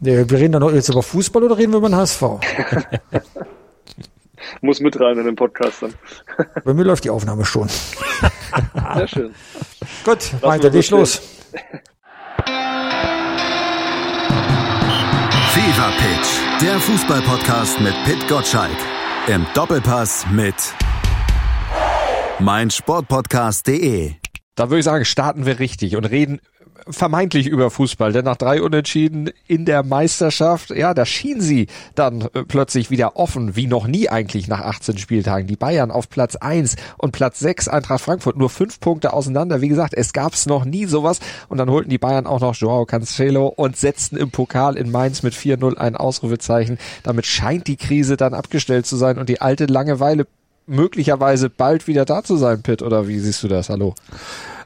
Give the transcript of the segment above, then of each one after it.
wir reden dann noch jetzt über Fußball oder reden wir über den HSV? Muss mit rein in den Podcast dann. Bei mir läuft die Aufnahme schon. Sehr schön. Gut, Lass weiter, leg los. Fever Pitch, der Fußballpodcast mit Pit Gottschalk. Im Doppelpass mit meinsportpodcast.de. Da würde ich sagen, starten wir richtig und reden vermeintlich über Fußball, denn nach drei Unentschieden in der Meisterschaft, ja, da schien sie dann äh, plötzlich wieder offen, wie noch nie eigentlich nach 18 Spieltagen. Die Bayern auf Platz 1 und Platz 6 Eintracht Frankfurt nur fünf Punkte auseinander. Wie gesagt, es gab's noch nie sowas und dann holten die Bayern auch noch Joao Cancelo und setzten im Pokal in Mainz mit 4-0 ein Ausrufezeichen. Damit scheint die Krise dann abgestellt zu sein und die alte Langeweile möglicherweise bald wieder da zu sein, Pitt, oder wie siehst du das? Hallo.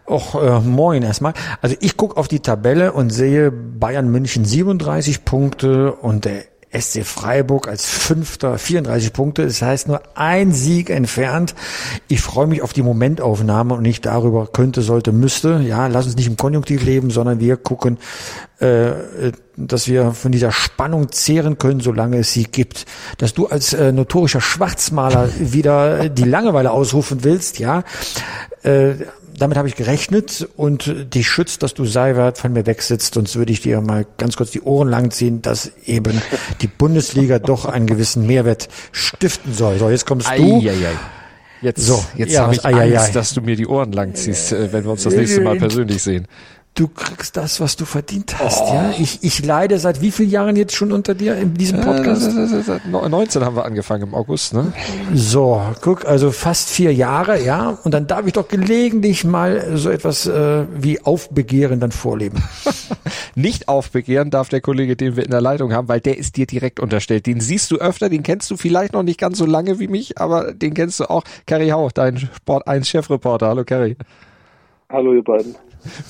Och, äh, moin erstmal. Also ich gucke auf die Tabelle und sehe Bayern München 37 Punkte und der SC Freiburg als Fünfter 34 Punkte. Das heißt nur ein Sieg entfernt. Ich freue mich auf die Momentaufnahme und nicht darüber könnte, sollte, müsste. Ja, lass uns nicht im Konjunktiv leben, sondern wir gucken, äh, dass wir von dieser Spannung zehren können, solange es sie gibt. Dass du als äh, notorischer Schwarzmaler wieder die Langeweile ausrufen willst, ja, äh, damit habe ich gerechnet und dich schützt, dass du Seiwert von mir wegsitzt, sonst würde ich dir mal ganz kurz die Ohren langziehen, dass eben die Bundesliga doch einen gewissen Mehrwert stiften soll. So, jetzt kommst du. Ei, ei, ei. Jetzt, so, jetzt ja, habe ich Angst, dass du mir die Ohren langziehst, äh, wenn wir uns das nächste Mal persönlich sehen du kriegst das, was du verdient hast. Oh. Ja, ich, ich leide seit wie vielen Jahren jetzt schon unter dir in diesem Podcast? Äh, seit 19 haben wir angefangen im August, ne? So, guck, also fast vier Jahre, ja. Und dann darf ich doch gelegentlich mal so etwas äh, wie Aufbegehren dann vorleben. Nicht aufbegehren darf der Kollege, den wir in der Leitung haben, weil der ist dir direkt unterstellt. Den siehst du öfter, den kennst du vielleicht noch nicht ganz so lange wie mich, aber den kennst du auch. Kerry Hauch, dein Sport 1 Chefreporter. Hallo Kerry. Hallo ihr beiden.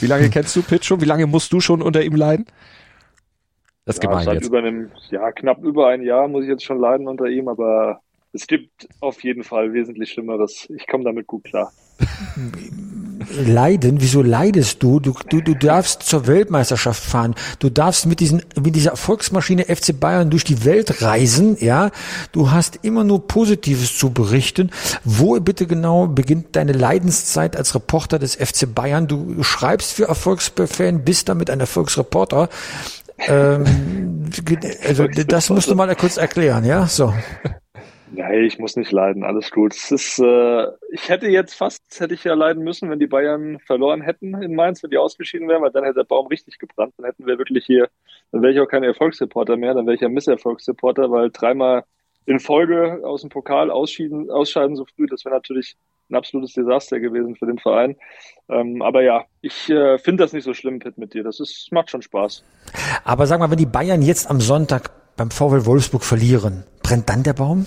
Wie lange kennst du Pitt schon? Wie lange musst du schon unter ihm leiden? Das ist ja, gemein seit jetzt. Über einem, ja, knapp über ein Jahr muss ich jetzt schon leiden unter ihm, aber es gibt auf jeden Fall wesentlich Schlimmeres. Ich komme damit gut klar. Leiden? Wieso leidest du? Du, du? du darfst zur Weltmeisterschaft fahren. Du darfst mit, diesen, mit dieser Erfolgsmaschine FC Bayern durch die Welt reisen. Ja, Du hast immer nur Positives zu berichten. Wo bitte genau beginnt deine Leidenszeit als Reporter des FC Bayern? Du schreibst für Erfolgsfan, bist damit ein Erfolgsreporter. ähm, also das musst du mal kurz erklären, ja? So. Nein, ich muss nicht leiden, alles gut. Es ist, äh, ich hätte jetzt fast, hätte ich ja leiden müssen, wenn die Bayern verloren hätten in Mainz, wenn die ausgeschieden wären, weil dann hätte der Baum richtig gebrannt. Dann hätten wir wirklich hier, dann wäre ich auch kein Erfolgsreporter mehr, dann wäre ich ja Misserfolgsreporter, weil dreimal in Folge aus dem Pokal ausschieden, ausscheiden so früh, das wäre natürlich ein absolutes Desaster gewesen für den Verein. Ähm, aber ja, ich äh, finde das nicht so schlimm, Pitt, mit dir. Das ist, macht schon Spaß. Aber sag mal, wenn die Bayern jetzt am Sonntag beim VW Wolfsburg verlieren, brennt dann der Baum?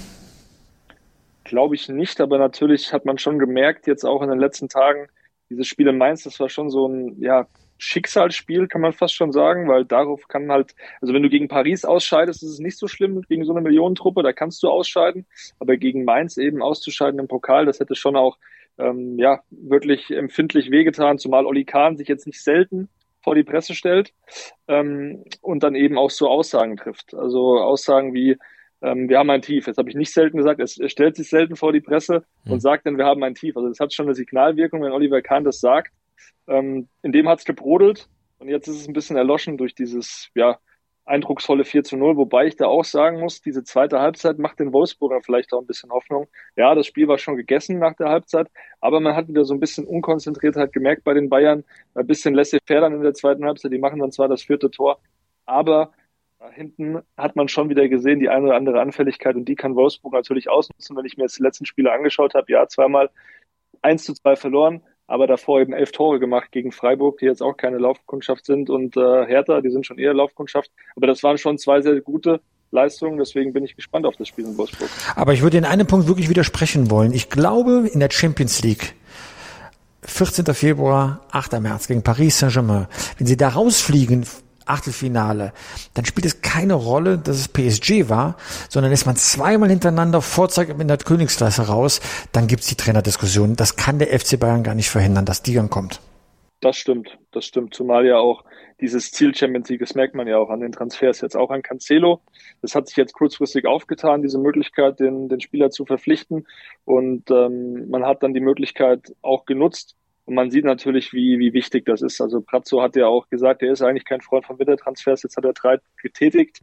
Glaube ich nicht, aber natürlich hat man schon gemerkt, jetzt auch in den letzten Tagen, dieses Spiel in Mainz, das war schon so ein ja, Schicksalsspiel, kann man fast schon sagen, weil darauf kann halt, also wenn du gegen Paris ausscheidest, ist es nicht so schlimm gegen so eine Millionentruppe, da kannst du ausscheiden, aber gegen Mainz eben auszuscheiden im Pokal, das hätte schon auch ähm, ja wirklich empfindlich wehgetan, zumal Oli Kahn sich jetzt nicht selten vor die Presse stellt ähm, und dann eben auch so Aussagen trifft. Also Aussagen wie, ähm, wir haben ein Tief. Jetzt habe ich nicht selten gesagt, es, stellt sich selten vor die Presse mhm. und sagt dann, wir haben ein Tief. Also das hat schon eine Signalwirkung, wenn Oliver Kahn das sagt. Ähm, in dem hat es gebrodelt und jetzt ist es ein bisschen erloschen durch dieses, ja, eindrucksvolle 4 zu 0, wobei ich da auch sagen muss, diese zweite Halbzeit macht den Wolfsburger vielleicht auch ein bisschen Hoffnung. Ja, das Spiel war schon gegessen nach der Halbzeit, aber man hat wieder so ein bisschen Unkonzentriertheit gemerkt bei den Bayern, ein bisschen laissez-faire dann in der zweiten Halbzeit, die machen dann zwar das vierte Tor, aber hinten hat man schon wieder gesehen, die eine oder andere Anfälligkeit und die kann Wolfsburg natürlich ausnutzen. Wenn ich mir jetzt die letzten Spiele angeschaut habe, ja, zweimal 1 zu 2 verloren, aber davor eben elf Tore gemacht gegen Freiburg, die jetzt auch keine Laufkundschaft sind und äh, Hertha, die sind schon eher Laufkundschaft. Aber das waren schon zwei sehr gute Leistungen, deswegen bin ich gespannt auf das Spiel in Wolfsburg. Aber ich würde in einem Punkt wirklich widersprechen wollen. Ich glaube, in der Champions League 14. Februar, 8. März gegen Paris Saint-Germain. Wenn sie da rausfliegen Achtelfinale, dann spielt es keine Rolle, dass es PSG war, sondern ist man zweimal hintereinander Vorzeig in der Königsklasse raus, dann gibt's die Trainerdiskussion. Das kann der FC Bayern gar nicht verhindern, dass die dann kommt. Das stimmt, das stimmt. Zumal ja auch dieses Ziel Champions League, das merkt man ja auch an den Transfers jetzt auch an Cancelo. Das hat sich jetzt kurzfristig aufgetan, diese Möglichkeit, den, den Spieler zu verpflichten. Und ähm, man hat dann die Möglichkeit auch genutzt. Und man sieht natürlich, wie, wie wichtig das ist. Also Pratzo hat ja auch gesagt, er ist eigentlich kein Freund von Wintertransfers. Jetzt hat er drei getätigt.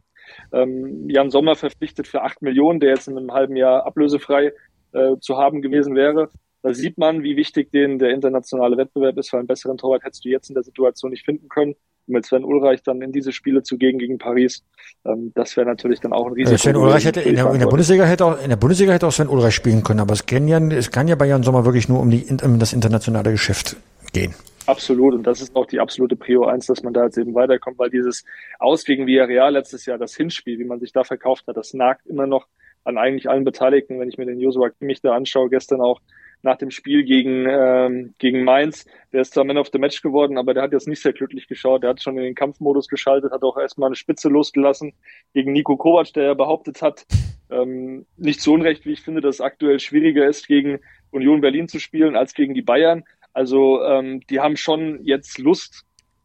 Ähm, Jan Sommer verpflichtet für acht Millionen, der jetzt in einem halben Jahr ablösefrei äh, zu haben gewesen wäre. Da sieht man, wie wichtig den der internationale Wettbewerb ist, weil einen besseren Torwart hättest du jetzt in der Situation nicht finden können. Mit Sven Ulreich dann in diese Spiele zu gehen gegen Paris, ähm, das wäre natürlich dann auch ein Risiko. Sven Ulreich hätte in der, in der, Bundesliga hätte auch in der Bundesliga hätte auch Sven Ulreich spielen können, aber es kann ja, es kann ja bei Jan Sommer wirklich nur um, die, um das internationale Geschäft gehen. Absolut. Und das ist auch die absolute Prio 1, dass man da jetzt eben weiterkommt, weil dieses Aus gegen Villarreal letztes Jahr, das Hinspiel, wie man sich da verkauft hat, das nagt immer noch an eigentlich allen Beteiligten. Wenn ich mir den Joshua Kimmich da anschaue, gestern auch nach dem Spiel gegen, ähm, gegen Mainz. Der ist zwar Man of the Match geworden, aber der hat jetzt nicht sehr glücklich geschaut. Der hat schon in den Kampfmodus geschaltet, hat auch erstmal eine Spitze losgelassen gegen Nico Kovac, der ja behauptet hat, ähm, nicht so unrecht, wie ich finde, dass es aktuell schwieriger ist, gegen Union Berlin zu spielen als gegen die Bayern. Also ähm, die haben schon jetzt Lust,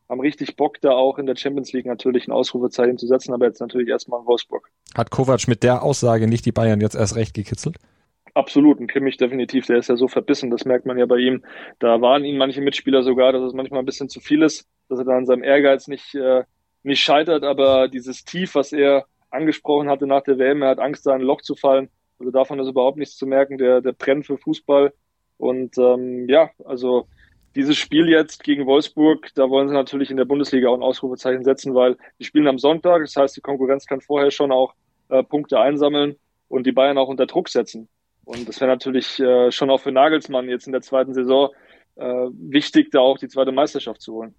haben richtig Bock, da auch in der Champions League natürlich ein Ausrufezeichen zu setzen, aber jetzt natürlich erstmal in Wolfsburg. Hat Kovac mit der Aussage nicht die Bayern jetzt erst recht gekitzelt? Absolut, ein Kimmich definitiv, der ist ja so verbissen, das merkt man ja bei ihm. Da waren ihn manche Mitspieler sogar, dass es manchmal ein bisschen zu viel ist, dass er da an seinem Ehrgeiz nicht, äh, nicht scheitert, aber dieses Tief, was er angesprochen hatte nach der WM, er hat Angst, da in ein Loch zu fallen. Also davon ist überhaupt nichts zu merken, der, der brennt für Fußball. Und ähm, ja, also dieses Spiel jetzt gegen Wolfsburg, da wollen sie natürlich in der Bundesliga auch ein Ausrufezeichen setzen, weil die spielen am Sonntag, das heißt, die Konkurrenz kann vorher schon auch äh, Punkte einsammeln und die Bayern auch unter Druck setzen. Und das wäre natürlich äh, schon auch für Nagelsmann jetzt in der zweiten Saison äh, wichtig, da auch die zweite Meisterschaft zu holen.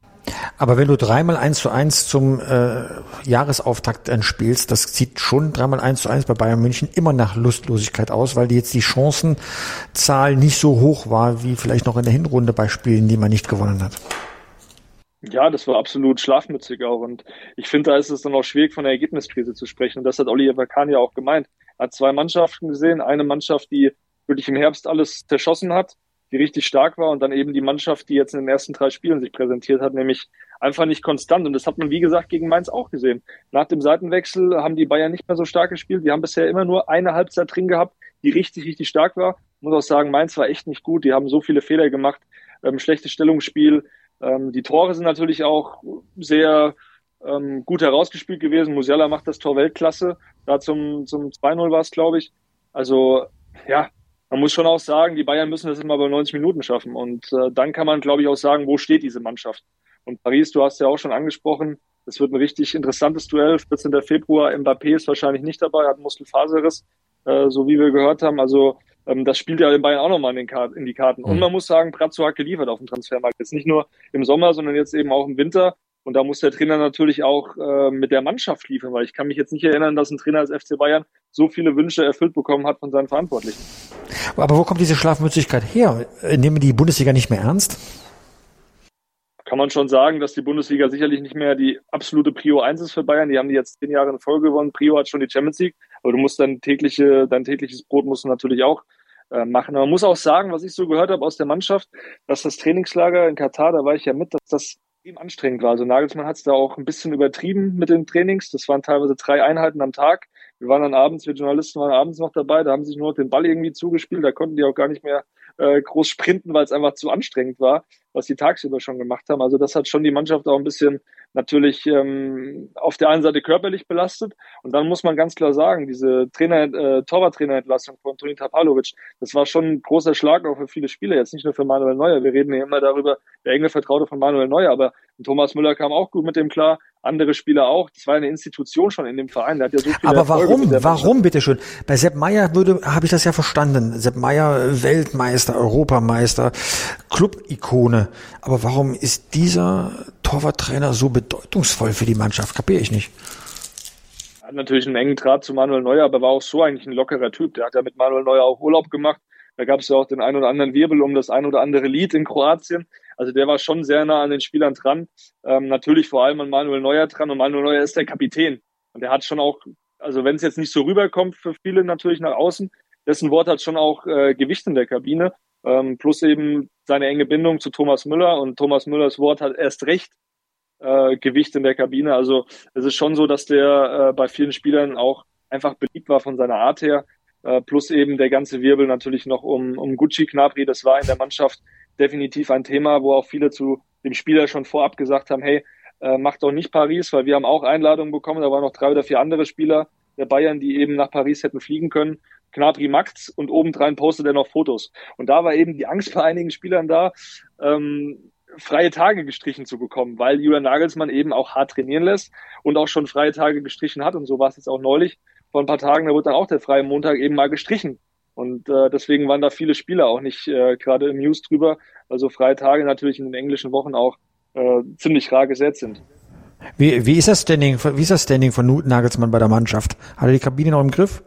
Aber wenn du dreimal eins zu eins zum äh, Jahresauftakt spielst, das sieht schon dreimal eins zu eins bei Bayern München immer nach Lustlosigkeit aus, weil die jetzt die Chancenzahl nicht so hoch war, wie vielleicht noch in der Hinrunde bei Spielen, die man nicht gewonnen hat. Ja, das war absolut schlafmützig auch. Und ich finde, da ist es dann auch schwierig, von der Ergebniskrise zu sprechen. Und das hat Oliver Kahn ja auch gemeint hat zwei Mannschaften gesehen. Eine Mannschaft, die wirklich im Herbst alles zerschossen hat, die richtig stark war und dann eben die Mannschaft, die jetzt in den ersten drei Spielen sich präsentiert hat, nämlich einfach nicht konstant. Und das hat man, wie gesagt, gegen Mainz auch gesehen. Nach dem Seitenwechsel haben die Bayern nicht mehr so stark gespielt. Die haben bisher immer nur eine Halbzeit drin gehabt, die richtig, richtig stark war. Ich muss auch sagen, Mainz war echt nicht gut. Die haben so viele Fehler gemacht. Ähm, schlechtes Stellungsspiel. Ähm, die Tore sind natürlich auch sehr ähm, gut herausgespielt gewesen. Musiala macht das Tor Weltklasse. Da zum, zum 2-0 war es, glaube ich. Also, ja, man muss schon auch sagen, die Bayern müssen das immer bei 90 Minuten schaffen. Und äh, dann kann man, glaube ich, auch sagen, wo steht diese Mannschaft. Und Paris, du hast ja auch schon angesprochen, es wird ein richtig interessantes Duell. 14. Februar, Mbappé ist wahrscheinlich nicht dabei, hat Muskelfaserriss, äh, so wie wir gehört haben. Also ähm, das spielt ja den Bayern auch nochmal in, in die Karten. Und mhm. man muss sagen, Brazzo hat geliefert auf dem Transfermarkt. Jetzt nicht nur im Sommer, sondern jetzt eben auch im Winter. Und da muss der Trainer natürlich auch äh, mit der Mannschaft liefern, weil ich kann mich jetzt nicht erinnern, dass ein Trainer als FC Bayern so viele Wünsche erfüllt bekommen hat von seinen Verantwortlichen. Aber wo kommt diese Schlafmützigkeit her? Nehmen die Bundesliga nicht mehr ernst? Kann man schon sagen, dass die Bundesliga sicherlich nicht mehr die absolute Prio 1 ist für Bayern. Die haben die jetzt zehn Jahre in Folge gewonnen. Prio hat schon die Champions League. Aber du musst dein tägliche, dein tägliches Brot musst du natürlich auch äh, machen. Aber man muss auch sagen, was ich so gehört habe aus der Mannschaft, dass das Trainingslager in Katar, da war ich ja mit, dass das extrem anstrengend war. Also Nagelsmann hat es da auch ein bisschen übertrieben mit den Trainings. Das waren teilweise drei Einheiten am Tag. Wir waren dann abends, wir Journalisten waren abends noch dabei, da haben sich nur noch den Ball irgendwie zugespielt, da konnten die auch gar nicht mehr äh, groß sprinten, weil es einfach zu anstrengend war, was die tagsüber schon gemacht haben. Also das hat schon die Mannschaft auch ein bisschen natürlich ähm, auf der einen Seite körperlich belastet. Und dann muss man ganz klar sagen, diese Trainer, äh, Torwarttrainerentlassung von Toni Tapalovic, das war schon ein großer Schlag auch für viele Spieler, jetzt nicht nur für Manuel Neuer. Wir reden ja immer darüber, der enge Vertraute von Manuel Neuer, aber Thomas Müller kam auch gut mit dem klar, andere Spieler auch. Das war eine Institution schon in dem Verein. Der hat ja so viele Aber warum? Warum, bitteschön? Bei Sepp Meier würde, habe ich das ja verstanden. Sepp Meier, Weltmeister, Europameister, Club-Ikone. Aber warum ist dieser Torwarttrainer so bedeutungsvoll für die Mannschaft? Kapiere ich nicht. Hat natürlich einen engen Draht zu Manuel Neuer, aber war auch so eigentlich ein lockerer Typ. Der hat ja mit Manuel Neuer auch Urlaub gemacht. Da gab es ja auch den ein oder anderen Wirbel um das ein oder andere Lied in Kroatien. Also der war schon sehr nah an den Spielern dran. Ähm, natürlich vor allem an Manuel Neuer dran. Und Manuel Neuer ist der Kapitän. Und der hat schon auch, also wenn es jetzt nicht so rüberkommt für viele natürlich nach außen, dessen Wort hat schon auch äh, Gewicht in der Kabine. Ähm, plus eben seine enge Bindung zu Thomas Müller. Und Thomas Müllers Wort hat erst recht äh, Gewicht in der Kabine. Also es ist schon so, dass der äh, bei vielen Spielern auch einfach beliebt war von seiner Art her. Äh, plus eben der ganze Wirbel natürlich noch um, um Gucci Knapri. Das war in der Mannschaft definitiv ein Thema, wo auch viele zu dem Spieler schon vorab gesagt haben, hey, äh, macht doch nicht Paris, weil wir haben auch Einladungen bekommen. Da waren noch drei oder vier andere Spieler der Bayern, die eben nach Paris hätten fliegen können. Knapri macht's und obendrein postet er noch Fotos. Und da war eben die Angst bei einigen Spielern da, ähm, freie Tage gestrichen zu bekommen, weil Julian Nagelsmann eben auch hart trainieren lässt und auch schon freie Tage gestrichen hat. Und so war es jetzt auch neulich. Vor ein paar Tagen, da wurde dann auch der freie Montag eben mal gestrichen. Und äh, deswegen waren da viele Spieler auch nicht äh, gerade im News drüber. Also freie Tage natürlich in den englischen Wochen auch äh, ziemlich rar gesetzt sind. Wie, wie ist das Standing, wie ist das Standing von Nagelsmann bei der Mannschaft? Hat er die Kabine noch im Griff?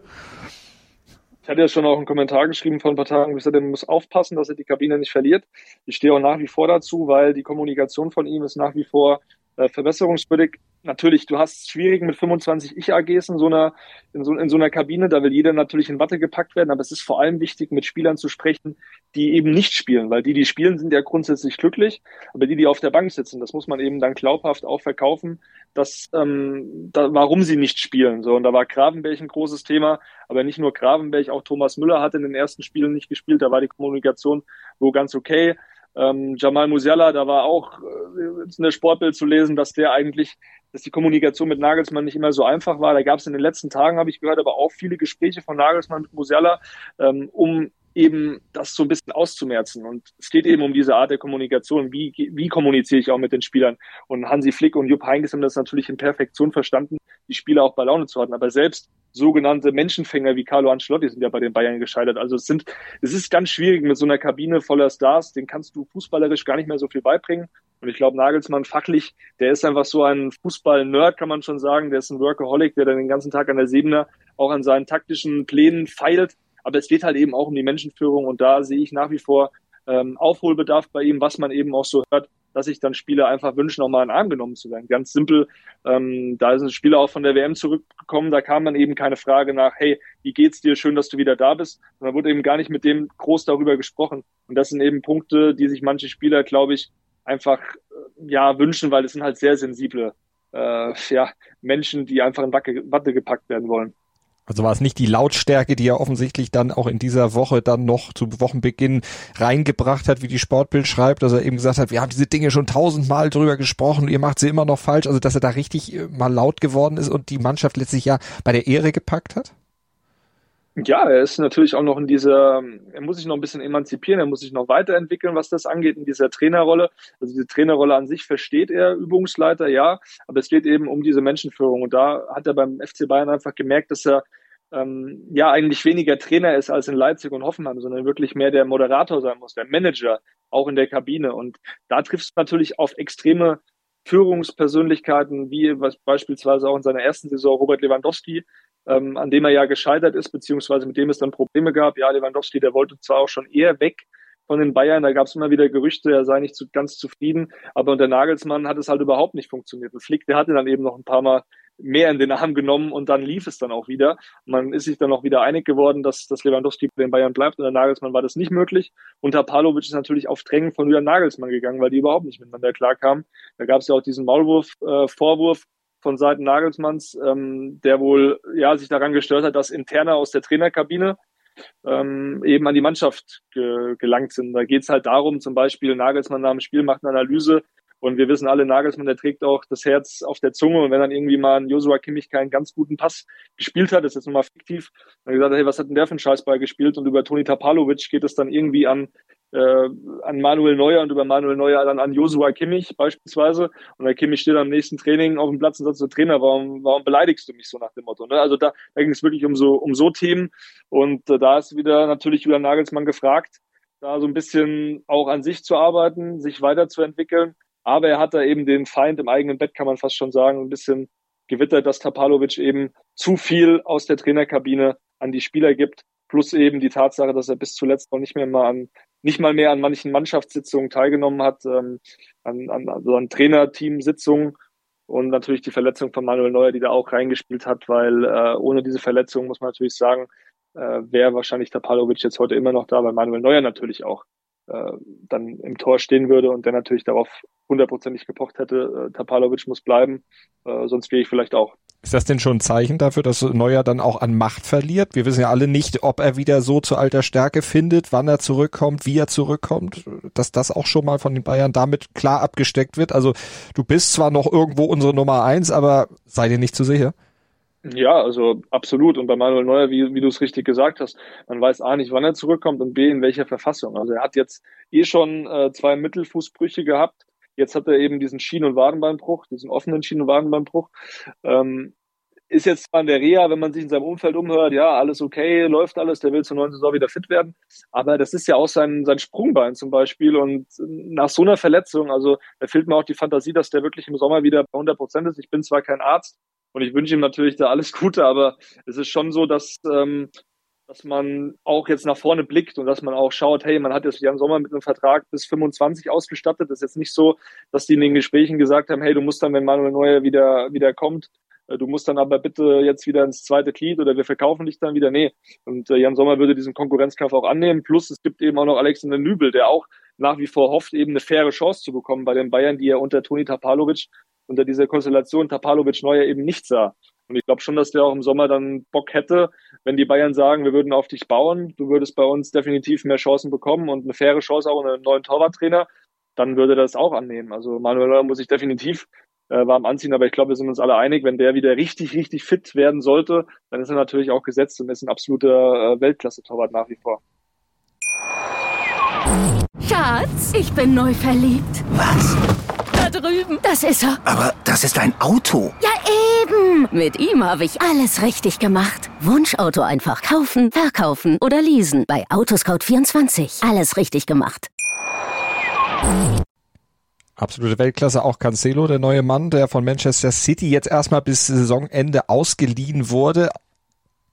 Ich hatte ja schon auch einen Kommentar geschrieben vor ein paar Tagen, dass er muss aufpassen, dass er die Kabine nicht verliert. Ich stehe auch nach wie vor dazu, weil die Kommunikation von ihm ist nach wie vor äh, verbesserungswürdig natürlich, du hast es schwierig mit 25 Ich-AGs in so einer, in so, in so einer Kabine. Da will jeder natürlich in Watte gepackt werden. Aber es ist vor allem wichtig, mit Spielern zu sprechen, die eben nicht spielen, weil die, die spielen, sind ja grundsätzlich glücklich. Aber die, die auf der Bank sitzen, das muss man eben dann glaubhaft auch verkaufen, dass, ähm, da, warum sie nicht spielen. So, und da war Gravenberg ein großes Thema. Aber nicht nur Gravenberg, auch Thomas Müller hat in den ersten Spielen nicht gespielt. Da war die Kommunikation wo ganz okay. Ähm, Jamal Musiala, da war auch äh, in der Sportbild zu lesen, dass der eigentlich dass die Kommunikation mit Nagelsmann nicht immer so einfach war. Da gab es in den letzten Tagen, habe ich gehört, aber auch viele Gespräche von Nagelsmann mit Musiala, ähm, um eben das so ein bisschen auszumerzen. Und es geht eben um diese Art der Kommunikation. Wie, wie kommuniziere ich auch mit den Spielern? Und Hansi Flick und Jupp Heynckes haben das natürlich in Perfektion verstanden, die Spieler auch bei Laune zu halten. Aber selbst sogenannte Menschenfänger wie Carlo Ancelotti sind ja bei den Bayern gescheitert. Also es sind, es ist ganz schwierig mit so einer Kabine voller Stars. Den kannst du fußballerisch gar nicht mehr so viel beibringen. Und ich glaube, Nagelsmann fachlich, der ist einfach so ein Fußball-Nerd, kann man schon sagen. Der ist ein Workaholic, der dann den ganzen Tag an der Siebener auch an seinen taktischen Plänen feilt. Aber es geht halt eben auch um die Menschenführung und da sehe ich nach wie vor ähm, Aufholbedarf bei ihm, was man eben auch so hört, dass sich dann Spieler einfach wünschen, auch mal in den Arm genommen zu werden. Ganz simpel, ähm, da ist ein Spieler auch von der WM zurückgekommen, da kam dann eben keine Frage nach, hey, wie geht's dir, schön, dass du wieder da bist. Und da wurde eben gar nicht mit dem groß darüber gesprochen. Und das sind eben Punkte, die sich manche Spieler, glaube ich, einfach äh, ja wünschen, weil es sind halt sehr sensible äh, ja, Menschen, die einfach in Watte gepackt werden wollen. Also war es nicht die Lautstärke, die er offensichtlich dann auch in dieser Woche dann noch zu Wochenbeginn reingebracht hat, wie die Sportbild schreibt, dass er eben gesagt hat, wir haben diese Dinge schon tausendmal drüber gesprochen, ihr macht sie immer noch falsch, also dass er da richtig äh, mal laut geworden ist und die Mannschaft letztlich ja bei der Ehre gepackt hat? Ja, er ist natürlich auch noch in dieser, er muss sich noch ein bisschen emanzipieren, er muss sich noch weiterentwickeln, was das angeht, in dieser Trainerrolle. Also diese Trainerrolle an sich versteht er, Übungsleiter, ja, aber es geht eben um diese Menschenführung. Und da hat er beim FC Bayern einfach gemerkt, dass er ähm, ja eigentlich weniger Trainer ist als in Leipzig und Hoffenheim, sondern wirklich mehr der Moderator sein muss, der Manager, auch in der Kabine. Und da triffst du natürlich auf extreme Führungspersönlichkeiten, wie was beispielsweise auch in seiner ersten Saison Robert Lewandowski, ähm, an dem er ja gescheitert ist, beziehungsweise mit dem es dann Probleme gab. Ja, Lewandowski, der wollte zwar auch schon eher weg von den Bayern, da gab es immer wieder Gerüchte, er sei nicht zu, ganz zufrieden, aber unter Nagelsmann hat es halt überhaupt nicht funktioniert. Und Flick, der hatte dann eben noch ein paar Mal mehr in den Arm genommen und dann lief es dann auch wieder. Man ist sich dann auch wieder einig geworden, dass, dass Lewandowski bei den Bayern bleibt. Unter Nagelsmann war das nicht möglich. Unter Palovic ist natürlich auf Drängen von Julian Nagelsmann gegangen, weil die überhaupt nicht miteinander klarkamen. Da gab es ja auch diesen Maulwurf, äh, von Seiten Nagelsmanns, ähm, der wohl ja sich daran gestört hat, dass interner aus der Trainerkabine ähm, eben an die Mannschaft ge gelangt sind. Da geht es halt darum, zum Beispiel Nagelsmann nach dem Spiel macht eine Analyse und wir wissen alle, Nagelsmann, der trägt auch das Herz auf der Zunge. Und wenn dann irgendwie mal ein Joshua Kimmich keinen ganz guten Pass gespielt hat, ist jetzt nochmal fiktiv, dann gesagt, hey, was hat denn der für einen Scheißball gespielt? Und über Toni Tapalovic geht es dann irgendwie an, äh, an Manuel Neuer und über Manuel Neuer dann an Joshua Kimmich beispielsweise. Und der Kimmich steht am nächsten Training auf dem Platz und sagt so, Trainer, warum, warum beleidigst du mich so nach dem Motto? Ne? Also da, da ging es wirklich um so, um so Themen. Und äh, da ist wieder natürlich Julian Nagelsmann gefragt, da so ein bisschen auch an sich zu arbeiten, sich weiterzuentwickeln aber er hat da eben den Feind im eigenen Bett, kann man fast schon sagen, ein bisschen gewittert, dass Tapalovic eben zu viel aus der Trainerkabine an die Spieler gibt. Plus eben die Tatsache, dass er bis zuletzt noch nicht mehr mal an, nicht mal mehr an manchen Mannschaftssitzungen teilgenommen hat, ähm, an, an, also an Trainerteamsitzungen und natürlich die Verletzung von Manuel Neuer, die da auch reingespielt hat, weil äh, ohne diese Verletzung muss man natürlich sagen, äh, wäre wahrscheinlich Tapalovic jetzt heute immer noch da, weil Manuel Neuer natürlich auch äh, dann im Tor stehen würde und der natürlich darauf hundertprozentig gepocht hätte, äh, Tapalovic muss bleiben, äh, sonst gehe ich vielleicht auch. Ist das denn schon ein Zeichen dafür, dass Neuer dann auch an Macht verliert? Wir wissen ja alle nicht, ob er wieder so zu alter Stärke findet, wann er zurückkommt, wie er zurückkommt, dass das auch schon mal von den Bayern damit klar abgesteckt wird. Also du bist zwar noch irgendwo unsere Nummer eins, aber sei dir nicht zu sicher. Ja, also absolut. Und bei Manuel Neuer, wie, wie du es richtig gesagt hast, man weiß A nicht, wann er zurückkommt und B in welcher Verfassung. Also er hat jetzt eh schon äh, zwei Mittelfußbrüche gehabt Jetzt hat er eben diesen Schien- und Wadenbeinbruch, diesen offenen Schien- und Wadenbeinbruch. Ähm, ist jetzt an der Reha, wenn man sich in seinem Umfeld umhört, ja, alles okay, läuft alles, der will zur neuen Saison wieder fit werden. Aber das ist ja auch sein, sein Sprungbein zum Beispiel. Und nach so einer Verletzung, also da fehlt mir auch die Fantasie, dass der wirklich im Sommer wieder bei 100 Prozent ist. Ich bin zwar kein Arzt und ich wünsche ihm natürlich da alles Gute, aber es ist schon so, dass ähm, dass man auch jetzt nach vorne blickt und dass man auch schaut, hey, man hat jetzt Jan Sommer mit einem Vertrag bis 25 ausgestattet. Das ist jetzt nicht so, dass die in den Gesprächen gesagt haben, hey, du musst dann, wenn Manuel Neuer wieder, wieder kommt, äh, du musst dann aber bitte jetzt wieder ins zweite Glied oder wir verkaufen dich dann wieder. Nee. Und äh, Jan Sommer würde diesen Konkurrenzkampf auch annehmen. Plus es gibt eben auch noch Alexander Nübel, der auch nach wie vor hofft, eben eine faire Chance zu bekommen bei den Bayern, die er unter Toni Tapalovic, unter dieser Konstellation Tapalovic-Neuer eben nicht sah. Und ich glaube schon, dass der auch im Sommer dann Bock hätte, wenn die Bayern sagen, wir würden auf dich bauen, du würdest bei uns definitiv mehr Chancen bekommen und eine faire Chance auch in einem neuen Torwarttrainer, dann würde er das auch annehmen. Also Manuel Neuer muss ich definitiv äh, warm anziehen, aber ich glaube, wir sind uns alle einig, wenn der wieder richtig, richtig fit werden sollte, dann ist er natürlich auch gesetzt und ist ein absoluter äh, Weltklasse-Torwart nach wie vor. Schatz, ich bin neu verliebt. Was? Drüben. Das ist er. Aber das ist ein Auto. Ja, eben. Mit ihm habe ich alles richtig gemacht. Wunschauto einfach kaufen, verkaufen oder leasen. Bei Autoscout24. Alles richtig gemacht. Absolute Weltklasse, auch Cancelo, der neue Mann, der von Manchester City jetzt erstmal bis Saisonende ausgeliehen wurde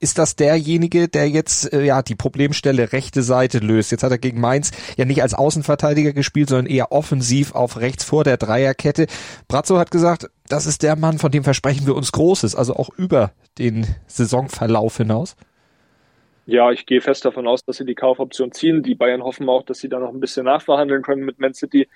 ist das derjenige, der jetzt äh, ja die Problemstelle rechte Seite löst. Jetzt hat er gegen Mainz ja nicht als Außenverteidiger gespielt, sondern eher offensiv auf rechts vor der Dreierkette. Brazzo hat gesagt, das ist der Mann, von dem versprechen wir uns Großes, also auch über den Saisonverlauf hinaus. Ja, ich gehe fest davon aus, dass sie die Kaufoption ziehen. Die Bayern hoffen auch, dass sie da noch ein bisschen nachverhandeln können mit Man City.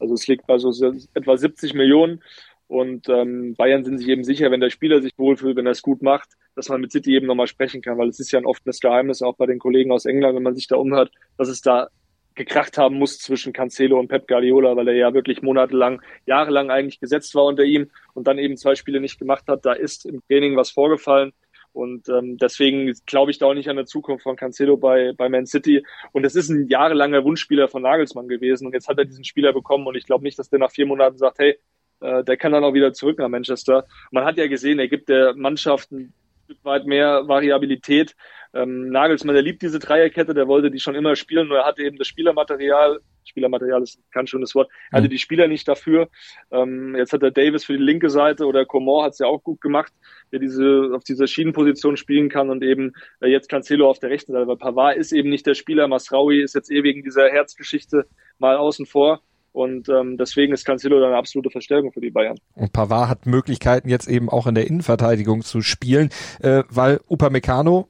Also es liegt bei so etwa 70 Millionen. Und ähm, Bayern sind sich eben sicher, wenn der Spieler sich wohlfühlt, wenn er es gut macht, dass man mit City eben nochmal sprechen kann, weil es ist ja ein offenes Geheimnis, auch bei den Kollegen aus England, wenn man sich da umhört, dass es da gekracht haben muss zwischen Cancelo und Pep Guardiola, weil er ja wirklich monatelang, jahrelang eigentlich gesetzt war unter ihm und dann eben zwei Spiele nicht gemacht hat. Da ist im Training was vorgefallen. Und ähm, deswegen glaube ich da auch nicht an der Zukunft von Cancelo bei, bei Man City. Und es ist ein jahrelanger Wunschspieler von Nagelsmann gewesen. Und jetzt hat er diesen Spieler bekommen. Und ich glaube nicht, dass der nach vier Monaten sagt, hey, äh, der kann dann auch wieder zurück nach Manchester. Man hat ja gesehen, er gibt der Mannschaft ein Stück weit mehr Variabilität. Ähm, Nagelsmann, der liebt diese Dreierkette, der wollte die schon immer spielen, nur er hatte eben das Spielermaterial. Spielermaterial ist kein schönes Wort. Er hatte mhm. die Spieler nicht dafür. Ähm, jetzt hat er Davis für die linke Seite oder Coman hat es ja auch gut gemacht, der diese auf dieser Schienenposition spielen kann und eben äh, jetzt Cancelo auf der rechten Seite. Weil Pavard ist eben nicht der Spieler. Masraui ist jetzt eh wegen dieser Herzgeschichte mal außen vor. Und ähm, deswegen ist Cancelo dann eine absolute Verstärkung für die Bayern. Und Pavard hat Möglichkeiten jetzt eben auch in der Innenverteidigung zu spielen, äh, weil Upamecano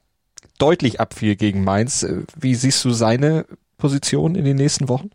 deutlich abfiel gegen Mainz. Äh, wie siehst du seine Position in den nächsten Wochen?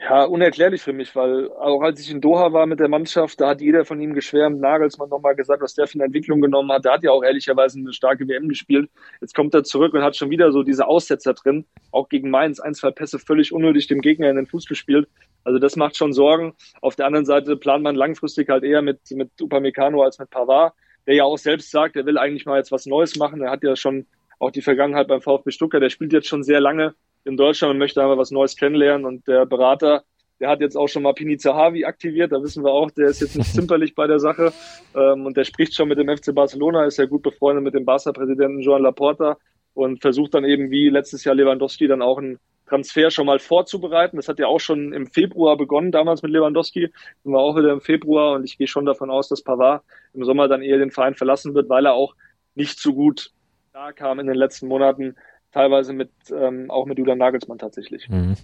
Ja, unerklärlich für mich, weil auch als ich in Doha war mit der Mannschaft, da hat jeder von ihm geschwärmt, Nagelsmann nochmal gesagt, was der für eine Entwicklung genommen hat. Der hat ja auch ehrlicherweise eine starke WM gespielt. Jetzt kommt er zurück und hat schon wieder so diese Aussetzer drin. Auch gegen Mainz ein, zwei Pässe völlig unnötig dem Gegner in den Fuß gespielt. Also das macht schon Sorgen. Auf der anderen Seite plant man langfristig halt eher mit, mit Upamecano als mit Pavard, der ja auch selbst sagt, er will eigentlich mal jetzt was Neues machen. Er hat ja schon auch die Vergangenheit beim VfB Stuttgart. Der spielt jetzt schon sehr lange in Deutschland und möchte einfach was Neues kennenlernen. Und der Berater, der hat jetzt auch schon mal Pini Zahavi aktiviert. Da wissen wir auch, der ist jetzt nicht zimperlich bei der Sache. Ähm, und der spricht schon mit dem FC Barcelona, ist ja gut befreundet mit dem Barca-Präsidenten Joan Laporta und versucht dann eben wie letztes Jahr Lewandowski dann auch einen Transfer schon mal vorzubereiten. Das hat ja auch schon im Februar begonnen, damals mit Lewandowski. Sind wir auch wieder im Februar und ich gehe schon davon aus, dass Pavard im Sommer dann eher den Verein verlassen wird, weil er auch nicht so gut da kam in den letzten Monaten teilweise mit ähm, auch mit Julian Nagelsmann tatsächlich. Mhm.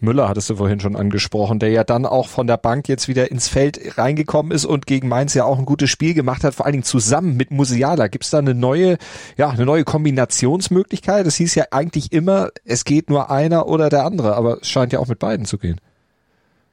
Müller hattest du vorhin schon angesprochen, der ja dann auch von der Bank jetzt wieder ins Feld reingekommen ist und gegen Mainz ja auch ein gutes Spiel gemacht hat, vor allen Dingen zusammen mit Musiala. Gibt es da eine neue, ja, eine neue Kombinationsmöglichkeit? Es hieß ja eigentlich immer, es geht nur einer oder der andere, aber es scheint ja auch mit beiden zu gehen.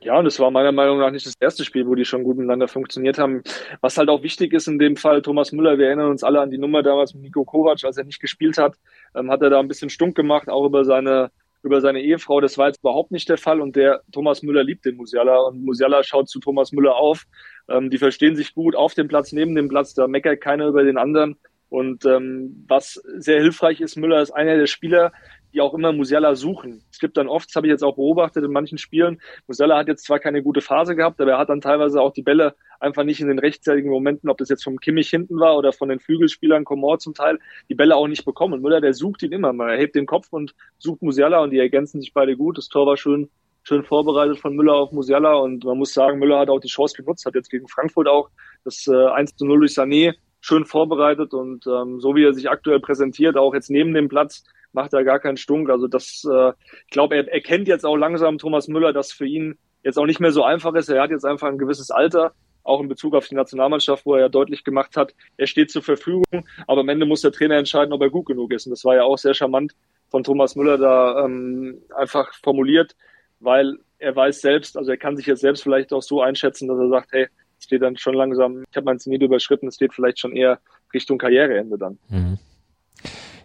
Ja, und es war meiner Meinung nach nicht das erste Spiel, wo die schon gut miteinander funktioniert haben. Was halt auch wichtig ist in dem Fall, Thomas Müller, wir erinnern uns alle an die Nummer damals mit Nico Kovac, als er nicht gespielt hat, ähm, hat er da ein bisschen stunk gemacht, auch über seine über seine Ehefrau. Das war jetzt überhaupt nicht der Fall und der Thomas Müller liebt den Musiala und Musiala schaut zu Thomas Müller auf. Ähm, die verstehen sich gut auf dem Platz, neben dem Platz, da meckert keiner über den anderen. Und ähm, was sehr hilfreich ist, Müller ist einer der Spieler, die auch immer Musiala suchen. Es gibt dann oft, das habe ich jetzt auch beobachtet in manchen Spielen, Musiala hat jetzt zwar keine gute Phase gehabt, aber er hat dann teilweise auch die Bälle einfach nicht in den rechtzeitigen Momenten, ob das jetzt vom Kimmich hinten war oder von den Flügelspielern Komor zum Teil, die Bälle auch nicht bekommen. Müller, der sucht ihn immer mal. Er hebt den Kopf und sucht Musiala und die ergänzen sich beide gut. Das Tor war schön, schön vorbereitet von Müller auf Musiala und man muss sagen, Müller hat auch die Chance genutzt, hat jetzt gegen Frankfurt auch das äh, 1 zu 0 durch Sané schön vorbereitet und ähm, so wie er sich aktuell präsentiert, auch jetzt neben dem Platz, macht er gar keinen Stunk. Also das, äh, ich glaube, er erkennt jetzt auch langsam Thomas Müller, dass für ihn jetzt auch nicht mehr so einfach ist. Er hat jetzt einfach ein gewisses Alter, auch in Bezug auf die Nationalmannschaft, wo er ja deutlich gemacht hat, er steht zur Verfügung, aber am Ende muss der Trainer entscheiden, ob er gut genug ist. Und das war ja auch sehr charmant von Thomas Müller da ähm, einfach formuliert, weil er weiß selbst, also er kann sich jetzt selbst vielleicht auch so einschätzen, dass er sagt, hey, es steht dann schon langsam, ich habe mein Zenit überschritten, es steht vielleicht schon eher Richtung Karriereende dann. Mhm.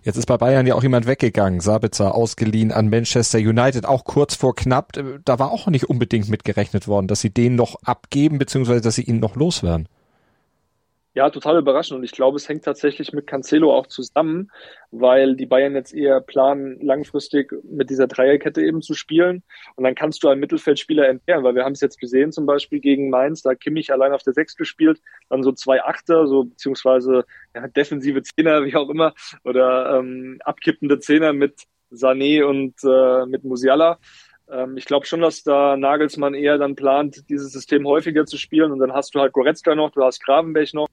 Jetzt ist bei Bayern ja auch jemand weggegangen, Sabitzer ausgeliehen an Manchester United, auch kurz vor knapp. Da war auch nicht unbedingt mitgerechnet worden, dass sie den noch abgeben, beziehungsweise dass sie ihn noch loswerden. Ja, total überraschend. Und ich glaube, es hängt tatsächlich mit Cancelo auch zusammen, weil die Bayern jetzt eher planen, langfristig mit dieser Dreierkette eben zu spielen. Und dann kannst du einen Mittelfeldspieler entbehren, weil wir haben es jetzt gesehen, zum Beispiel gegen Mainz, da Kimmich allein auf der Sechs gespielt, dann so zwei Achter, so beziehungsweise ja, defensive Zehner, wie auch immer, oder ähm, abkippende Zehner mit Sané und äh, mit Musiala ähm, ich glaube schon, dass da Nagelsmann eher dann plant, dieses System häufiger zu spielen. Und dann hast du halt Goretzka noch, du hast Gravenberg noch,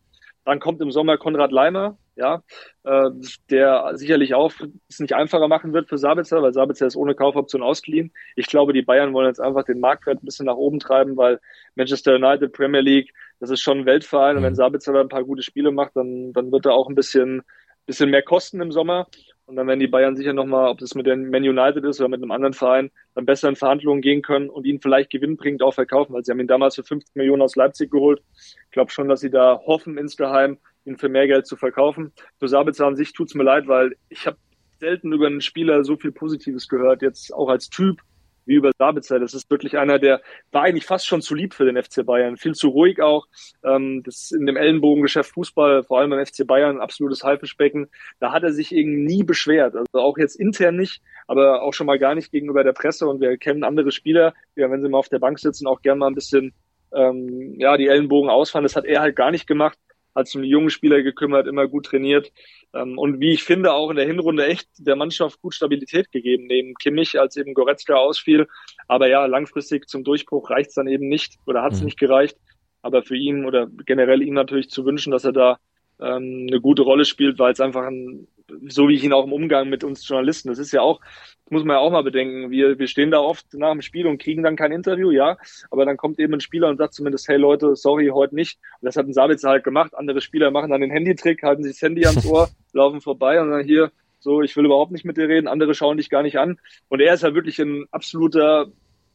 dann kommt im Sommer Konrad Leimer, ja, äh, der sicherlich auch es nicht einfacher machen wird für Sabitzer, weil Sabitzer ist ohne Kaufoption ausgeliehen. Ich glaube, die Bayern wollen jetzt einfach den Marktwert ein bisschen nach oben treiben, weil Manchester United, Premier League, das ist schon ein Weltverein. Und wenn mhm. Sabitzer da ein paar gute Spiele macht, dann, dann wird er auch ein bisschen, bisschen mehr kosten im Sommer. Und dann werden die Bayern sicher nochmal, ob das mit den Man United ist oder mit einem anderen Verein, dann besser in Verhandlungen gehen können und ihn vielleicht gewinnbringend auch verkaufen, weil sie haben ihn damals für 50 Millionen aus Leipzig geholt. Ich glaube schon, dass sie da hoffen insgeheim, ihn für mehr Geld zu verkaufen. Für Sabitzer an sich tut's mir leid, weil ich habe selten über einen Spieler so viel Positives gehört, jetzt auch als Typ wie über Sabitzer. Das ist wirklich einer, der war eigentlich fast schon zu lieb für den FC Bayern. Viel zu ruhig auch. Ähm, das in dem Ellenbogengeschäft Fußball, vor allem beim FC Bayern, ein absolutes Haifischbecken. Da hat er sich irgendwie nie beschwert. Also auch jetzt intern nicht, aber auch schon mal gar nicht gegenüber der Presse. Und wir kennen andere Spieler, die, wenn sie mal auf der Bank sitzen, auch gerne mal ein bisschen ähm, ja, die Ellenbogen ausfahren. Das hat er halt gar nicht gemacht hat sich um die jungen Spieler gekümmert, immer gut trainiert. Ähm, und wie ich finde, auch in der Hinrunde echt der Mannschaft gut Stabilität gegeben, neben Kimmich, als eben Goretzka ausfiel. Aber ja, langfristig zum Durchbruch reicht es dann eben nicht oder hat es mhm. nicht gereicht. Aber für ihn oder generell ihm natürlich zu wünschen, dass er da ähm, eine gute Rolle spielt, weil es einfach ein, so wie ich ihn auch im Umgang mit uns Journalisten, das ist ja auch, muss man ja auch mal bedenken, wir, wir stehen da oft nach dem Spiel und kriegen dann kein Interview, ja, aber dann kommt eben ein Spieler und sagt zumindest, hey Leute, sorry, heute nicht. Und das hat ein Sabitzer halt gemacht. Andere Spieler machen dann den Handytrick, halten sich das Handy ans Ohr, laufen vorbei und dann hier, so, ich will überhaupt nicht mit dir reden, andere schauen dich gar nicht an. Und er ist ja wirklich ein absoluter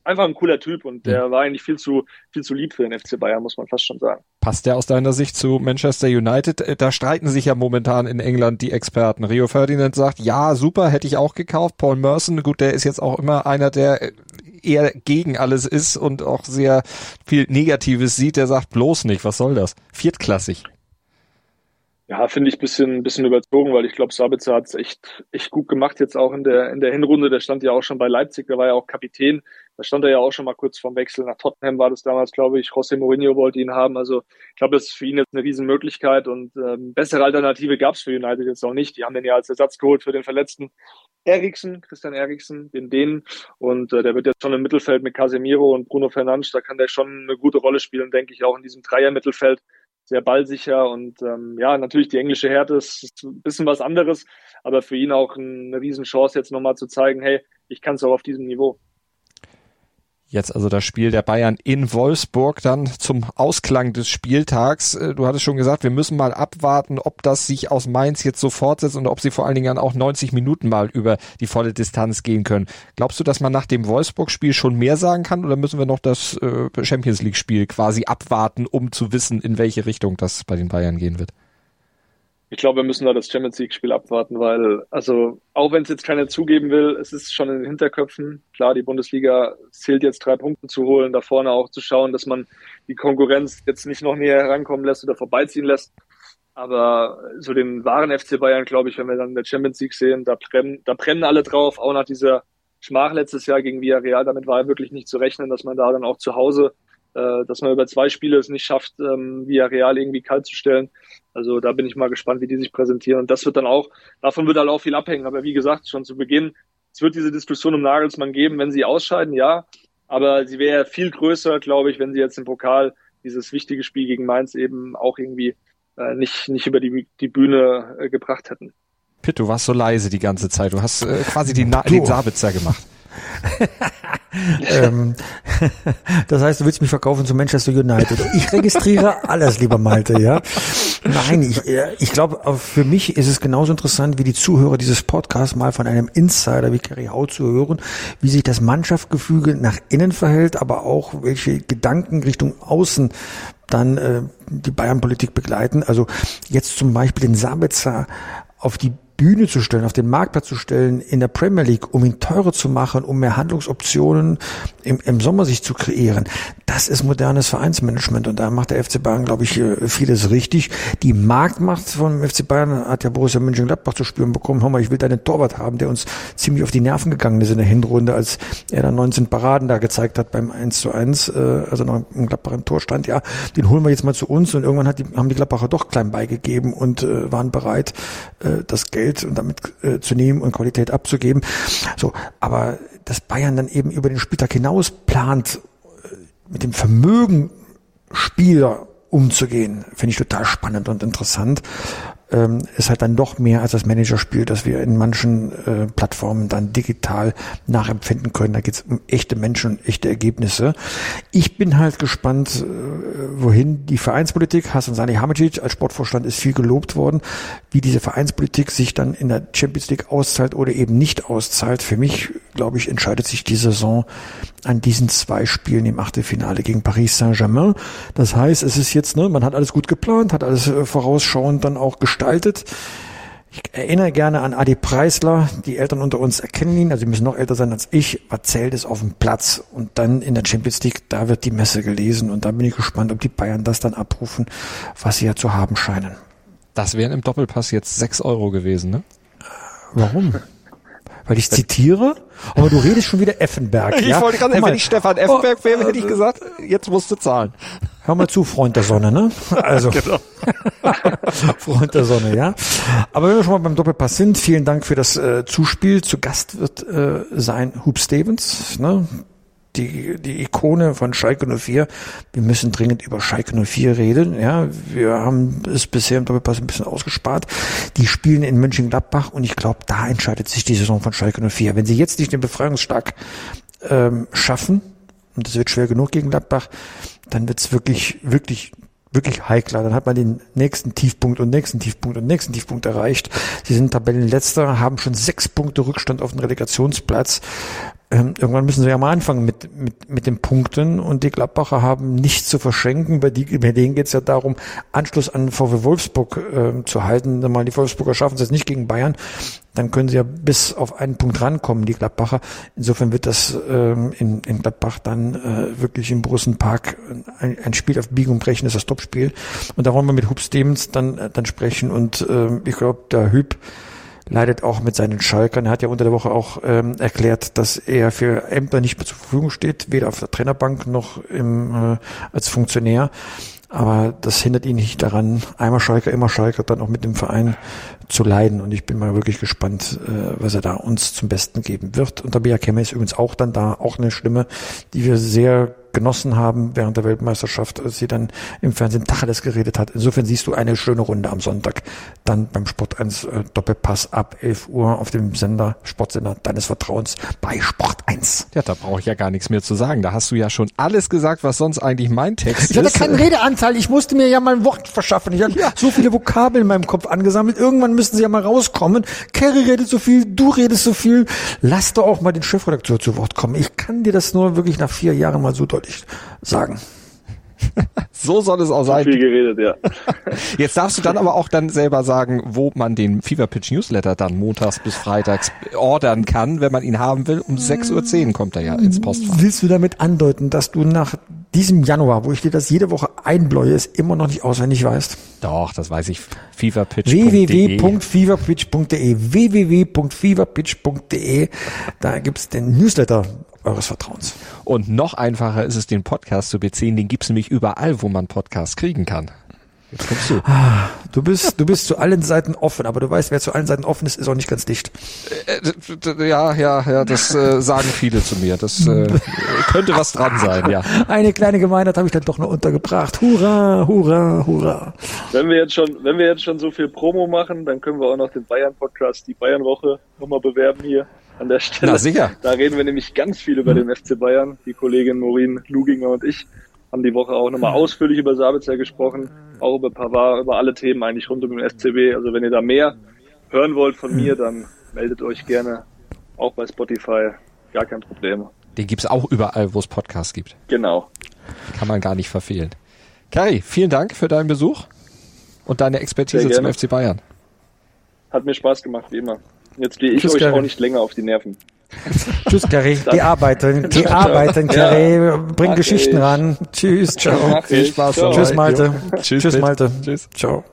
einfach ein cooler Typ und der war eigentlich viel zu, viel zu lieb für den FC Bayern, muss man fast schon sagen. Passt der aus deiner Sicht zu Manchester United? Äh, da streiten sich ja momentan in England die Experten. Rio Ferdinand sagt, ja, super, hätte ich auch gekauft. Paul Merson, gut, der ist jetzt auch immer einer, der äh, eher gegen alles ist und auch sehr viel Negatives sieht. Der sagt bloß nicht, was soll das? Viertklassig. Ja, finde ich bisschen, bisschen überzogen, weil ich glaube, Sabitzer hat es echt, echt gut gemacht jetzt auch in der, in der Hinrunde. Der stand ja auch schon bei Leipzig, der war ja auch Kapitän. Da stand er ja auch schon mal kurz vorm Wechsel. Nach Tottenham war das damals, glaube ich. José Mourinho wollte ihn haben. Also ich glaube, das ist für ihn jetzt eine Riesenmöglichkeit und ähm, bessere Alternative gab es für United jetzt auch nicht. Die haben den ja als Ersatz geholt für den verletzten Eriksen, Christian Eriksen, den Dänen. Und äh, der wird jetzt schon im Mittelfeld mit Casemiro und Bruno Fernandes, da kann der schon eine gute Rolle spielen, denke ich, auch in diesem Dreier-Mittelfeld sehr ballsicher und ähm, ja, natürlich die englische Härte ist, ist ein bisschen was anderes, aber für ihn auch eine Riesenchance, jetzt nochmal zu zeigen, hey, ich kann es auch auf diesem Niveau. Jetzt also das Spiel der Bayern in Wolfsburg dann zum Ausklang des Spieltags. Äh, du hattest schon gesagt, wir müssen mal abwarten, ob das sich aus Mainz jetzt so fortsetzt und ob sie vor allen Dingen auch 90 Minuten mal über die volle Distanz gehen können. Glaubst du, dass man nach dem Wolfsburg-Spiel schon mehr sagen kann oder müssen wir noch das äh, Champions League-Spiel quasi abwarten, um zu wissen, in welche Richtung das bei den Bayern gehen wird? Ich glaube, wir müssen da das Champions League-Spiel abwarten, weil, also, auch wenn es jetzt keiner zugeben will, es ist schon in den Hinterköpfen. Klar, die Bundesliga zählt jetzt drei Punkte zu holen, da vorne auch zu schauen, dass man die Konkurrenz jetzt nicht noch näher herankommen lässt oder vorbeiziehen lässt. Aber so den wahren FC Bayern, glaube ich, wenn wir dann in der Champions League sehen, da brennen, da brennen alle drauf, auch nach dieser Schmach letztes Jahr gegen Villarreal. Damit war wirklich nicht zu rechnen, dass man da dann auch zu Hause äh, dass man über zwei Spiele es nicht schafft, ähm, via Real irgendwie kalt zu stellen. Also da bin ich mal gespannt, wie die sich präsentieren. Und das wird dann auch, davon wird halt auch viel abhängen. Aber wie gesagt, schon zu Beginn, es wird diese Diskussion um Nagelsmann geben, wenn sie ausscheiden, ja. Aber sie wäre viel größer, glaube ich, wenn sie jetzt im Pokal dieses wichtige Spiel gegen Mainz eben auch irgendwie äh, nicht, nicht über die, die Bühne äh, gebracht hätten. Pitt, du warst so leise die ganze Zeit. Du hast äh, quasi die Na den Sabitzer gemacht. ähm, das heißt, du willst mich verkaufen zu Manchester United. Ich registriere alles, lieber Malte, ja. Nein, ich, ich glaube, für mich ist es genauso interessant wie die Zuhörer dieses Podcasts mal von einem Insider wie Kerry Hau zu hören, wie sich das Mannschaftsgefüge nach innen verhält, aber auch welche Gedanken Richtung Außen dann äh, die Bayern-Politik begleiten. Also jetzt zum Beispiel den Sabitzer auf die Bühne zu stellen, auf den Marktplatz zu stellen in der Premier League, um ihn teurer zu machen, um mehr Handlungsoptionen im, im Sommer sich zu kreieren. Das ist modernes Vereinsmanagement und da macht der FC Bayern, glaube ich, vieles richtig. Die Marktmacht von FC Bayern hat ja Borussia Mönchengladbach zu spüren bekommen. Hör mal, ich will deinen Torwart haben, der uns ziemlich auf die Nerven gegangen ist in der Hinrunde, als er dann 19 Paraden da gezeigt hat beim 1 zu 1, äh, also noch im Gladbach im Tor stand. Ja, den holen wir jetzt mal zu uns und irgendwann die, haben die Gladbacher doch klein beigegeben und äh, waren bereit, äh, das Geld und damit äh, zu nehmen und Qualität abzugeben. So, aber dass Bayern dann eben über den Spieltag hinaus plant, äh, mit dem Vermögen Spieler umzugehen, finde ich total spannend und interessant ähm, ist halt dann doch mehr als das Managerspiel, das wir in manchen äh, Plattformen dann digital nachempfinden können. Da geht es um echte Menschen und echte Ergebnisse. Ich bin halt gespannt, äh, wohin die Vereinspolitik, Hassan Salihamidzic als Sportvorstand ist viel gelobt worden, wie diese Vereinspolitik sich dann in der Champions League auszahlt oder eben nicht auszahlt. Für mich, glaube ich, entscheidet sich die Saison an diesen zwei Spielen im Achtelfinale gegen Paris Saint-Germain. Das heißt, es ist jetzt, ne, man hat alles gut geplant, hat alles äh, vorausschauend dann auch gestaltet. Ich erinnere gerne an Adi Preisler. Die Eltern unter uns erkennen ihn, also sie müssen noch älter sein als ich. Was zählt es auf dem Platz? Und dann in der Champions League, da wird die Messe gelesen. Und da bin ich gespannt, ob die Bayern das dann abrufen, was sie ja zu haben scheinen. Das wären im Doppelpass jetzt sechs Euro gewesen, ne? Warum? Weil ich zitiere? Aber du redest schon wieder Effenberg. Ich ja? wollte gerade, wenn ich Stefan Effenberg oh, wäre, hätte ich gesagt, jetzt musst du zahlen. Hör mal zu, Freund der Sonne, ne? Also, genau. Freund der Sonne, ja. Aber wenn wir schon mal beim Doppelpass sind, vielen Dank für das äh, Zuspiel. Zu Gast wird äh, sein Hoop Stevens, ne? Die, die Ikone von Schalke 04. Wir müssen dringend über Schalke 04 reden. Ja, wir haben es bisher im Doppelpass ein bisschen ausgespart. Die spielen in Mönchengladbach und ich glaube, da entscheidet sich die Saison von Schalke 04. Wenn sie jetzt nicht den Befreiungsschlag ähm, schaffen, und das wird schwer genug gegen Gladbach, dann wird es wirklich, wirklich wirklich heikler. Dann hat man den nächsten Tiefpunkt und nächsten Tiefpunkt und nächsten Tiefpunkt erreicht. Sie sind Tabellenletzter, haben schon sechs Punkte Rückstand auf den Relegationsplatz ähm, irgendwann müssen sie ja mal anfangen mit, mit, mit den Punkten und die Gladbacher haben nichts zu verschenken. Bei, die, bei denen geht es ja darum, Anschluss an VW Wolfsburg äh, zu halten. Mal die Wolfsburger schaffen es jetzt nicht gegen Bayern, dann können sie ja bis auf einen Punkt rankommen, die Gladbacher. Insofern wird das ähm, in, in Gladbach dann äh, wirklich im Borussen Park ein, ein Spiel auf Biegen und Brechen, ist das Topspiel. Und da wollen wir mit Hub Stevens dann, dann sprechen und äh, ich glaube, der Hüb leidet auch mit seinen Schalkern. Er hat ja unter der Woche auch ähm, erklärt, dass er für Ämter nicht mehr zur Verfügung steht, weder auf der Trainerbank noch im, äh, als Funktionär. Aber das hindert ihn nicht daran, einmal Schalker, immer Schalker, dann auch mit dem Verein zu leiden. Und ich bin mal wirklich gespannt, äh, was er da uns zum Besten geben wird. Und Bia Kemme ist übrigens auch dann da, auch eine Stimme, die wir sehr genossen haben während der Weltmeisterschaft, als sie dann im Fernsehen Tacheles geredet hat. Insofern siehst du eine schöne Runde am Sonntag. Dann beim Sport 1 äh, Doppelpass ab 11 Uhr auf dem Sender, Sportsender deines Vertrauens bei Sport 1. Ja, da brauche ich ja gar nichts mehr zu sagen. Da hast du ja schon alles gesagt, was sonst eigentlich mein Text Ich hatte ist. keinen Redeanteil. Ich musste mir ja mal ein Wort verschaffen. Ich hatte so viele Vokabeln in meinem Kopf angesammelt. Irgendwann müssten sie ja mal rauskommen. Kerry redet so viel, du redest so viel. Lass doch auch mal den Chefredakteur zu Wort kommen. Ich kann dir das nur wirklich nach vier Jahren mal so deutlich sagen. So soll es auch sein. Viel geredet, ja. Jetzt darfst du dann aber auch dann selber sagen, wo man den Fever Pitch Newsletter dann montags bis freitags ordern kann, wenn man ihn haben will. Um 6.10 Uhr kommt er ja ins Postfach. Willst du damit andeuten, dass du nach diesem Januar, wo ich dir das jede Woche einbläue, es immer noch nicht auswendig weißt? Doch, das weiß ich. Feverpitch.de www.feverpitch.de www.feverpitch.de Da gibt's den Newsletter eures Vertrauens. Und noch einfacher ist es, den Podcast zu beziehen. Den gibt's nämlich überall, wo man Podcasts kriegen kann. Jetzt kommst du. Du bist, du bist zu allen Seiten offen, aber du weißt, wer zu allen Seiten offen ist, ist auch nicht ganz dicht. Äh, Ja, ja, ja, das äh, sagen viele zu mir. Das äh, könnte was dran sein, ja. Eine kleine Gemeinheit habe ich dann doch noch untergebracht. Hurra, hurra, hurra. Wenn wir jetzt schon, wenn wir jetzt schon so viel Promo machen, dann können wir auch noch den Bayern-Podcast, die Bayern-Woche, nochmal bewerben hier an der Stelle. Na, sicher. Da reden wir nämlich ganz viel über den FC Bayern. Die Kollegin Maureen Luginger und ich haben die Woche auch nochmal ausführlich über Sabitzer gesprochen, auch über Pavard, über alle Themen eigentlich rund um den FCB. Also wenn ihr da mehr hören wollt von mir, dann meldet euch gerne auch bei Spotify. Gar kein Problem. Den gibt's auch überall, wo es Podcasts gibt. Genau. Kann man gar nicht verfehlen. Kari, vielen Dank für deinen Besuch und deine Expertise zum. FC Bayern. Hat mir Spaß gemacht, wie immer. Jetzt gehe ich Tschüss, euch Gary. auch nicht länger auf die Nerven. Tschüss, Gary. Geh arbeiten. Geh arbeiten, Gary. Bring mach Geschichten ich. ran. Tschüss, ciao. Mach Viel. Spaß Ciao. Tschüss. Malte. Tschüss, Tschüss. Malte. Tschüss. Ciao.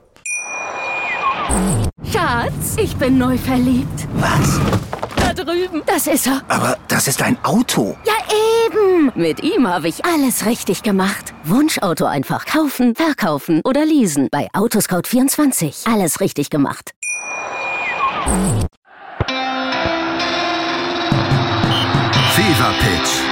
Schatz, ich bin neu verliebt. Was? Da drüben. Das ist er. Aber das ist ein Auto. Ja, eben. Mit ihm habe ich alles richtig gemacht. Wunschauto einfach kaufen, verkaufen oder leasen. Bei Autoscout24. Alles richtig gemacht.